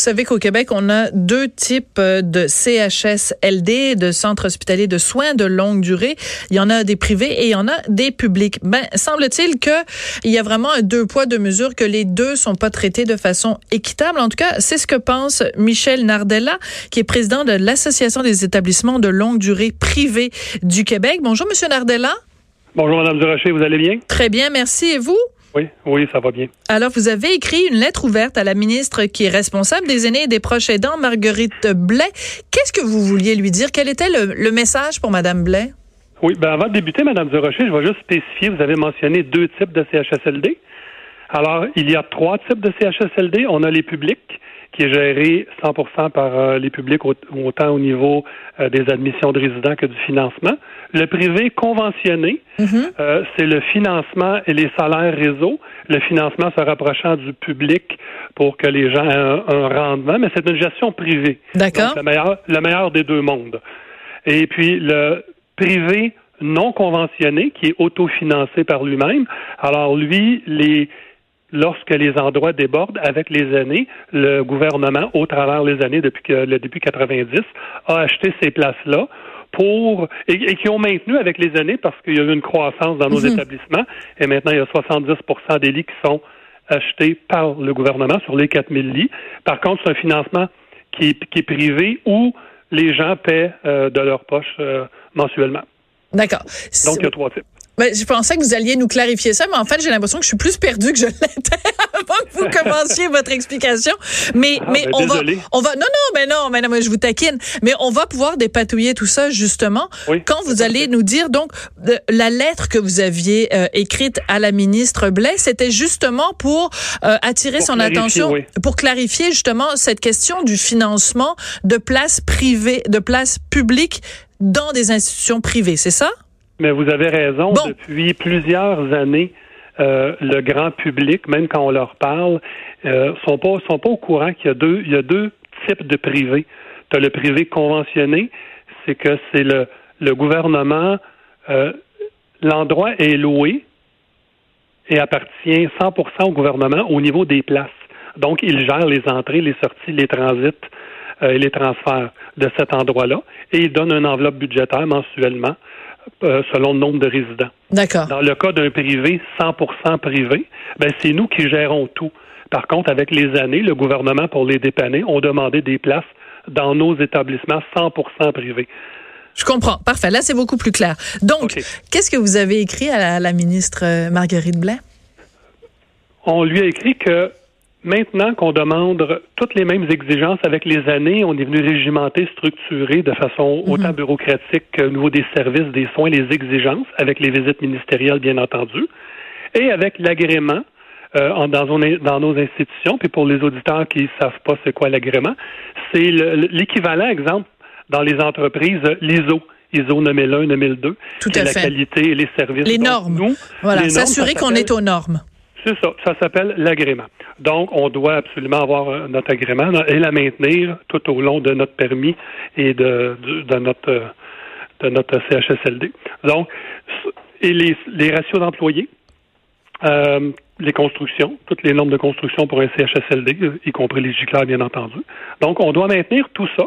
savez qu'au Québec, on a deux types euh, de CHSLD, de centres hospitaliers de soins de longue durée. Il y en a des privés et il y en a des publics. Ben, semble-t-il que il y a vraiment un deux poids, deux mesures, que les deux sont pas traités de façon équitable. En tout cas, c'est ce que pense Michel Nardella, qui est président de l'Association des établissements de longue durée privés du Québec. Bonjour, Monsieur Nardella. Bonjour, Madame Durocher, vous allez bien? Très bien, merci. Et vous? Oui, oui, ça va bien. Alors, vous avez écrit une lettre ouverte à la ministre qui est responsable des aînés et des proches aidants, Marguerite Blais. Qu'est-ce que vous vouliez lui dire? Quel était le, message pour Madame Blais? Oui, ben avant de débuter, Madame Durocher, je vais juste spécifier, vous avez mentionné deux types de CHSLD. Alors, il y a trois types de CHSLD. On a les publics, qui est géré 100% par euh, les publics, autant au niveau euh, des admissions de résidents que du financement. Le privé conventionné, mm-hmm. euh, c'est le financement et les salaires réseau. Le financement se rapprochant du public pour que les gens aient un, rendement, mais c'est une gestion privée. D'accord. Le meilleur, le meilleur des deux mondes. Et puis le privé non conventionné, qui est autofinancé par lui-même. Alors lui, les lorsque les endroits débordent avec les années, le gouvernement, au travers les années depuis que le début 90, a acheté ces places-là pour et, qui ont maintenu avec les années parce qu'il y a eu une croissance dans nos mhm. établissements et maintenant il y a 70% des lits qui sont achetés par le gouvernement sur les 4000 lits. Par contre, c'est un financement qui est, privé où les gens paient euh, de leur poche euh, mensuellement. D'accord. Donc, il y a trois types. Ben, je pensais que vous alliez nous clarifier ça, mais en fait, j'ai l'impression que je suis plus perdue que je l'étais avant que vous commenciez votre explication. Mais, ah, mais ben, on va, on va, non, non, mais non, mais non, mais je vous taquine. Mais on va pouvoir dépatouiller tout ça, justement, quand vous allez nous dire, donc, la lettre que vous aviez euh, écrite à la ministre Blais, c'était justement pour euh, attirer son attention, pour clarifier justement cette question du financement de places privées, de places publiques dans des institutions privées, c'est ça? Mais vous avez raison. Depuis plusieurs années, euh, le grand public, même quand on leur parle, euh, sont pas sont pas au courant qu'il y a deux il y a deux types de privés. Tu as le privé conventionné, c'est que c'est le, le gouvernement euh, l'endroit est loué et appartient 100% au gouvernement au niveau des places. Donc, il gère les entrées, les sorties, les transits euh, et les transferts de cet endroit-là et il donne une enveloppe budgétaire mensuellement euh, selon le nombre de résidents. D'accord. Dans le cas d'un privé 100% privé, ben c'est nous qui gérons tout. Par contre, avec les années, le gouvernement, pour les dépanner, ont demandé des places dans nos établissements 100% privés. Je comprends. Parfait. Là, c'est beaucoup plus clair. Donc, qu'est-ce que vous avez écrit à la ministre euh, Marguerite Blais? On lui a écrit que Maintenant qu'on demande toutes les mêmes exigences avec les années, on est venu régimenter, structurer de façon mhm. autant bureaucratique qu'au niveau des services, des soins, les exigences, avec les visites ministérielles, bien entendu, et avec l'agrément euh, dans, dans, nos institutions. Puis pour les auditeurs qui ne savent pas c'est quoi l'agrément, c'est l'équivalent, exemple, dans les entreprises, l'ISO. ISO 9001, 9002. Tout à la qualité et les services. Les normes. voilà, s'assurer qu'on est aux normes. C'est ça. Ça s'appelle l'agrément. Donc, on doit absolument avoir euh, notre agrément et la maintenir tout au long de notre permis et de, notre CHSLD. Donc, et les, ratios d'employés, euh, les constructions, toutes les normes de construction pour un CHSLD, y compris les gicleurs, bien entendu. Donc, on doit maintenir tout ça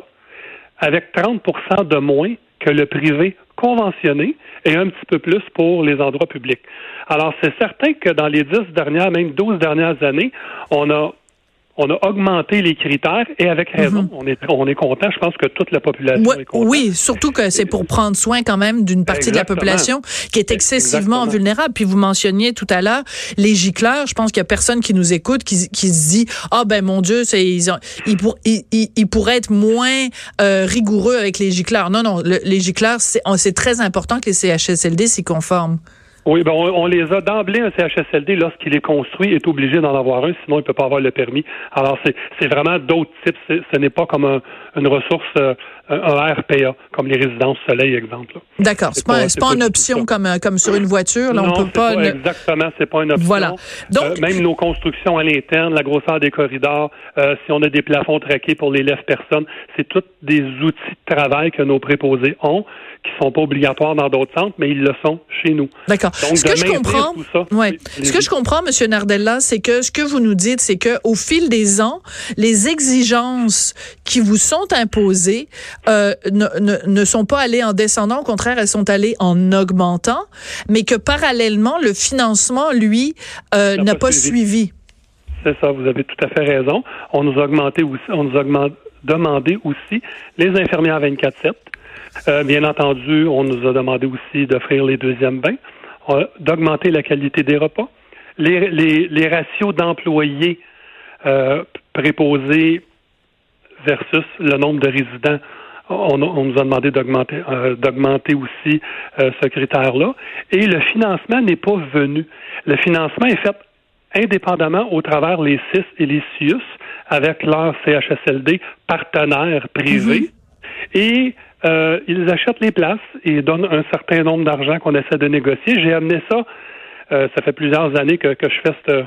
avec 30% de moins que le privé conventionné et un petit peu plus pour les endroits publics. Alors, c'est certain que dans les dix dernières, même douze dernières années, on a on a augmenté les critères et avec raison. Mhm. On est on est content. Je pense que toute la population est contente. Oui, surtout que c'est pour prendre soin quand même d'une partie de la population qui est excessivement vulnérable. Puis vous mentionniez tout à l'heure les gicleurs. Je pense qu'il y a personne qui nous écoute qui, qui se dit ah ben mon Dieu, c'est ils, ont, ils, pour, ils, ils, pourraient être moins euh, rigoureux avec les gicleurs. Non non, les gicleurs c'est très important que les CHSLD s'y conforment. Oui, ben on, les a d'emblée un CHSLD lorsqu'il est construit est obligé d'en avoir un, sinon il peut pas avoir le permis. Alors c'est vraiment d'autres types. Ce n'est pas comme une ressource euh, un RPA comme les résidences soleil exemple. D'accord, c'est pas, pas, pas une option comme euh, comme sur une voiture. Là, non, on peut pas. pas Exactement, c'est pas une option. Voilà. Donc euh, même nos constructions à l'interne, la grosseur des corridors, si on a des plafonds traqués pour les lèvres personnes, c'est tous des outils de travail que nos préposés ont qui sont pas obligatoires dans d'autres centres, mais ils le sont chez nous. D'accord. Ce que je comprends, ouais. Ce que je comprends, Monsieur Nardella, c'est que ce que vous nous dites, c'est que au fil des ans, les exigences qui vous sont imposées euh, ne, ne, ne sont pas allées en descendant, au contraire, elles sont allées en augmentant, mais que parallèlement, le financement, lui, euh, n'a pas, suivi. C'est ça, vous avez tout à fait raison. On nous a augmenté aussi, on nous a demandé aussi les infirmières 24-7. Euh, bien entendu, on nous a demandé aussi d'offrir les deuxièmes bains, euh, d'augmenter la qualité des repas, les, les, les ratios d'employés euh, préposés versus le nombre de résidents. On, on nous a demandé d'augmenter, euh, d'augmenter aussi euh, ce critère-là. Et le financement n'est pas venu. Le financement est fait indépendamment au travers les CIS et les CIUS avec leurs CHSLD partenaires privés. Mm-hmm. Et euh, ils achètent les places et donnent un certain nombre d'argent qu'on essaie de négocier. J'ai amené ça, euh, ça fait plusieurs années que, que je fais cette,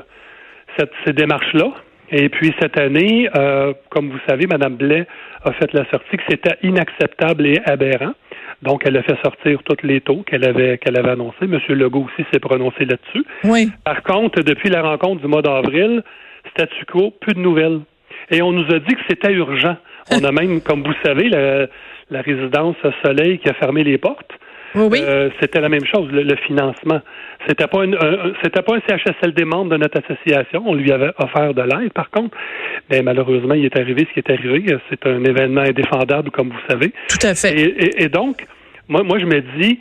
cette, ces démarches-là. Et puis cette année, euh, comme vous savez, Mme Blais a fait la sortie que c'était inacceptable et aberrant. Donc, elle a fait sortir tous les taux qu'elle avait qu'elle avait annoncés. M. Legault aussi s'est prononcé là-dessus. Oui. Par contre, depuis la rencontre du mois d'avril, statu quo, plus de nouvelles. Et on nous a dit que c'était urgent. On a même, comme vous savez, la, la résidence Soleil qui a fermé les portes. Oui. Euh, c'était la même chose, le, financement. C'était pas une, c'était pas un CHSLD membre de notre association. On lui avait offert de l'aide, par contre. Mais malheureusement, il est arrivé ce qui est arrivé. C'est un événement indéfendable, comme vous savez. Tout à fait. Et, et donc, moi, moi, je me dis,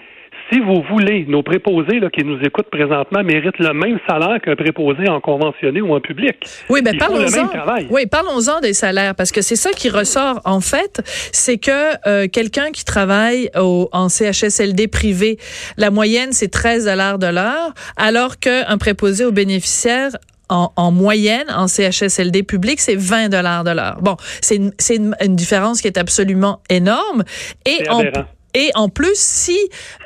si vous voulez, nos préposés là, qui nous écoutent présentement méritent le même salaire qu'un préposé en conventionné ou en public. Oui, mais parlons-en. Oui, parlons-en des salaires parce que c'est ça qui ressort en fait, c'est que euh, quelqu'un qui travaille au, en CHSLD privé, la moyenne c'est 13 dollars de l'heure, alors qu'un préposé aux bénéficiaires en, en, moyenne, en CHSLD public, c'est 20 dollars de l'heure. Bon, c'est une, une, une, différence qui est absolument énorme. Et en, et en plus, si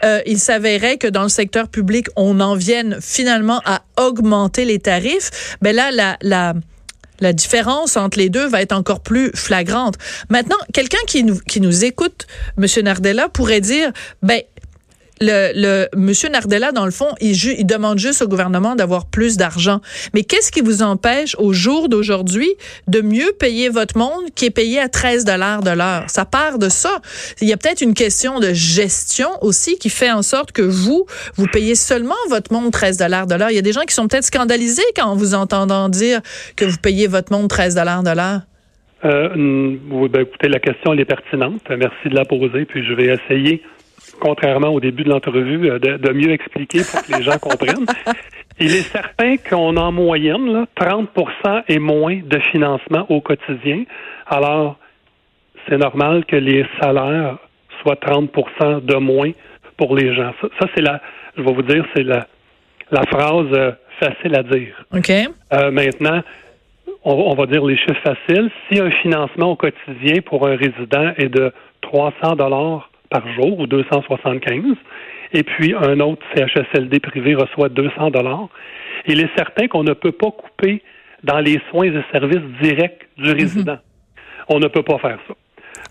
euh, il s'avérait que dans le secteur public, on en vienne finalement à augmenter les tarifs, ben là, la, la la différence entre les deux va être encore plus flagrante. Maintenant, quelqu'un qui nous, qui nous écoute, Monsieur Nardella, pourrait dire, ben, le, le Monsieur Nardella, dans le fond, il, il demande juste au gouvernement d'avoir plus d'argent. Mais qu'est-ce qui vous empêche au jour d'aujourd'hui de mieux payer votre monde qui est payé à 13 dollars de l'heure? Ça part de ça. Il y a peut-être une question de gestion aussi qui fait en sorte que vous vous payez seulement votre monde 13 dollars de l'heure. Il y a des gens qui sont peut-être scandalisés quand vous entendant dire que vous payez votre monde 13 dollars de l'heure. Euh, ben, écoutez, la question elle est pertinente. Merci de la poser, puis je vais essayer contrairement au début de l'entrevue, euh, de, mieux expliquer pour que les gens comprennent. Il est certain qu'on a en moyenne là, 30% et moins de financement au quotidien. Alors, c'est normal que les salaires soient 30% de moins pour les gens. Ça, c'est la, je vais vous dire, c'est la, la phrase euh, facile à dire. OK. Euh, maintenant, on, on, va dire les chiffres faciles. Si un financement au quotidien pour un résident est de 300 dollars par jour ou 275, et puis un autre CHSLD privé reçoit 200 dollars. Il est certain qu'on ne peut pas couper dans les soins et services directs du mhm. résident. On ne peut pas faire ça.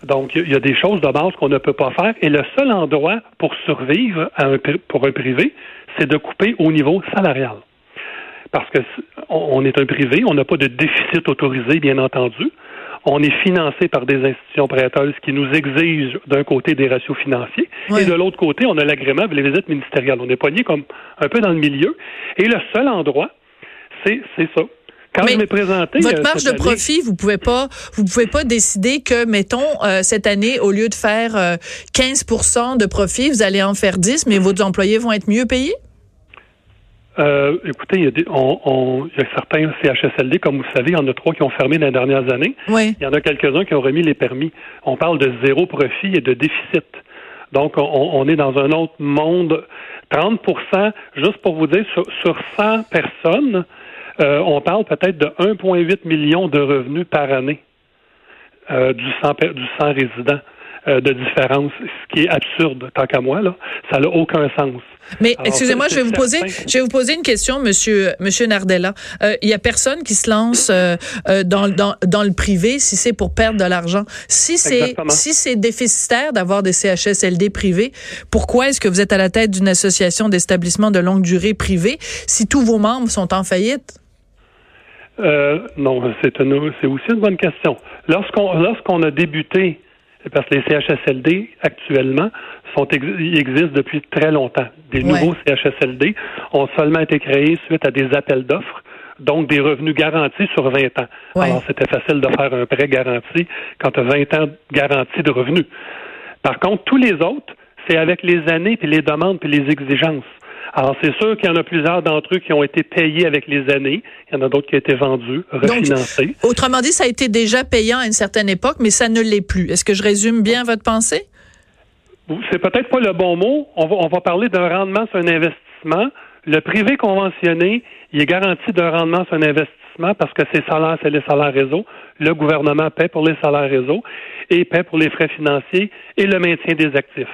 Donc, il y a des choses de base qu'on ne peut pas faire. Et le seul endroit pour survivre à un, pour un privé, c'est de couper au niveau salarial. Parce que on est un privé, on n'a pas de déficit autorisé, bien entendu on est financé par des institutions prêteuses qui nous exigent d'un côté des ratios financiers et de l'autre côté, on a l'agrément les visites ministérielles. On est poigné comme un peu dans le milieu. Et le seul endroit, c'est ça. Quand je m'ai présenté, votre euh, marge de profit, vous pouvez pas, vous pouvez pas décider que, mettons, euh, cette année, au lieu de faire 15 euh, de profit, vous allez en faire 10, mais vos employés vont être mieux payés? Euh, écoutez, il y, a des, on, il y, a certains CHSLD, comme vous savez, il y en a trois qui ont fermé dans les dernières années. Oui. Il y en a quelques-uns qui ont remis les permis. On parle de zéro profit et de déficit. Donc, on, on est dans un autre monde. 30% juste pour vous dire, sur, sur 100 personnes, euh, on parle peut-être de 1,8 million de revenus par année euh, du, 100, du 100 résidents. De différence, ce qui est absurde, tant qu'à moi, là. Ça n'a aucun sens. Mais excusez-moi, je vais vous poser, je vais vous poser une question, Monsieur Monsieur Nardella. Il euh, y a personne qui se lance euh, euh, dans, dans, dans le privé si c'est pour perdre de l'argent. Si c'est si c'est déficitaire d'avoir des CHSLD privés, pourquoi est-ce que vous êtes à la tête d'une association d'établissements de longue durée privés si tous vos membres sont en faillite? non, c'est c'est aussi une bonne question. Lorsqu'on lorsqu'on a débuté parce que les CHSLD actuellement sont ils existent depuis très longtemps. Des nouveaux CHSLD ont seulement été créés suite à des appels d'offres, donc des revenus garantis sur 20 ans. Alors c'était facile de faire un prêt garanti quand tu as 20 ans garantis de revenus. Par contre, tous les autres, c'est avec les années puis les demandes puis les exigences. Alors, c'est sûr qu'il y en a plusieurs d'entre eux qui ont été payés avec les années. Il y en a d'autres qui ont été vendus, refinancés. autrement dit, ça a été déjà payant à une certaine époque, mais ça ne l'est plus. Est-ce que je résume bien votre pensée? C'est peut-être pas le bon mot. On va, on va parler d'un rendement sur un investissement. Le privé conventionné, il est garanti d'un rendement sur un investissement parce que ses salaires, c'est les salaires réseau. Le gouvernement paie pour les salaires réseau et paie pour les frais financiers et le maintien des actifs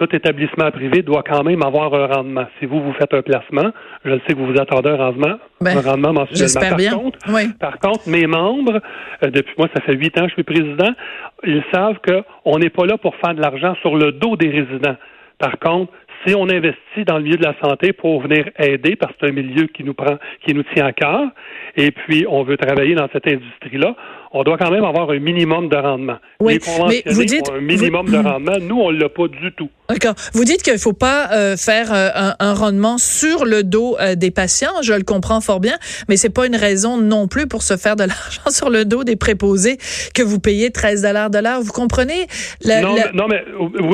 tout établissement privé doit quand même avoir un rendement. Si vous, vous faites un placement, je sais que vous vous attendez un rendement, ben, un rendement mensuellement. Par, bien. Contre, par contre, mes membres, euh, depuis moi, ça fait huit ans que je suis président, ils savent qu'on n'est pas là pour faire de l'argent sur le dos des résidents. Par contre, si on investit dans le milieu de la santé pour venir aider, parce que c'est un milieu qui nous prend, qui nous tient à cœur, et puis on veut travailler dans cette industrie-là, on doit quand même avoir un minimum de rendement. Oui, mais vous dites un minimum de rendement. Nous, on l'a pas du tout. D'accord. Vous dites qu'il faut pas euh, faire euh, un, rendement sur le dos euh, des patients. Je le comprends fort bien, mais c'est pas une raison non plus pour se faire de l'argent sur le dos des préposés que vous payez 13 dollars de l'heure. Vous comprenez? Non, Mais, non, mais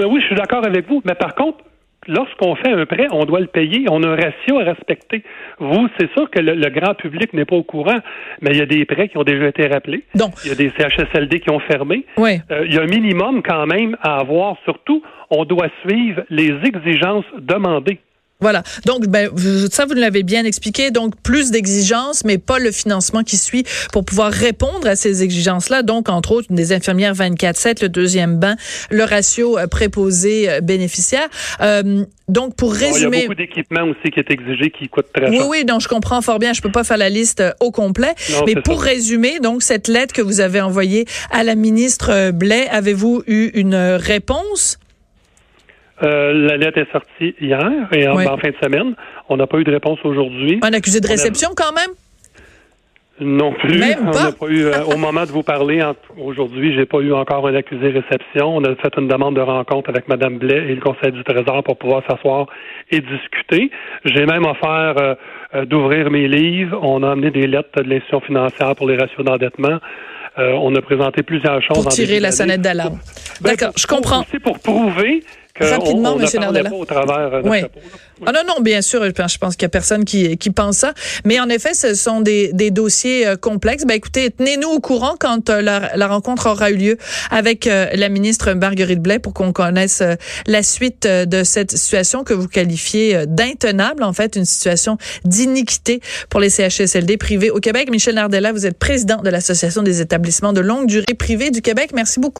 oui, je suis d'accord avec vous. Mais par contre, lorsqu'on fait un prêt, on doit le payer. On a un ratio à respecter. Vous, c'est sûr que le, grand public n'est pas au courant, mais il y a des prêts qui ont déjà été rappelés. Donc, il y a des CHSLD qui ont fermé. Oui. Euh, il y a un minimum quand même à avoir. Surtout, on doit suivre les exigences demandées. Voilà. Donc, ben, ça, vous l'avez bien expliqué. Donc, plus d'exigences, mais pas le financement qui suit pour pouvoir répondre à ces exigences-là. Donc, entre autres, des infirmières 24-7, le deuxième bain, le ratio euh, préposé euh, bénéficiaire. Euh, donc, pour résumer... il y a beaucoup d'équipements aussi qui est exigé, qui coûtent très cher. Oui, oui, donc je comprends fort bien. Je peux pas faire la liste au complet. mais pour résumer, donc, cette lettre que vous avez envoyée à la ministre Blais, avez-vous eu une réponse? Euh, la lettre est sortie hier et en, fin de semaine. On n'a pas eu de réponse aujourd'hui. Un accusé de réception quand même? Non plus. Même pas? eu, euh, au moment de vous parler aujourd'hui, j'ai pas eu encore un accusé de réception. On a fait une demande de rencontre avec Mme Blais et le Conseil du Trésor pour pouvoir s'asseoir et discuter. J'ai même offert euh, d'ouvrir mes livres. On a amené des lettres de l'institution financière pour les ratios d'endettement. on a présenté plusieurs choses. Pour tirer la sonnette d'alarme. Ben, D'accord, je comprends. C'est pour prouver Rapidement, on, M. Nardella. Au travers de oui. Ah non, non, bien sûr, je pense qu'il y a personne qui, qui pense ça. Mais en effet, ce sont des, des dossiers euh, complexes. Ben écoutez, tenez-nous au courant quand euh, la, la, rencontre aura eu lieu avec euh, la ministre Marguerite Blais pour qu'on connaisse la suite de cette situation que vous qualifiez d'intenable, en fait, une situation d'iniquité pour les CHSLD privés au Québec. Michel Nardella, vous êtes président de l'Association des établissements de longue durée privés du Québec. Merci beaucoup.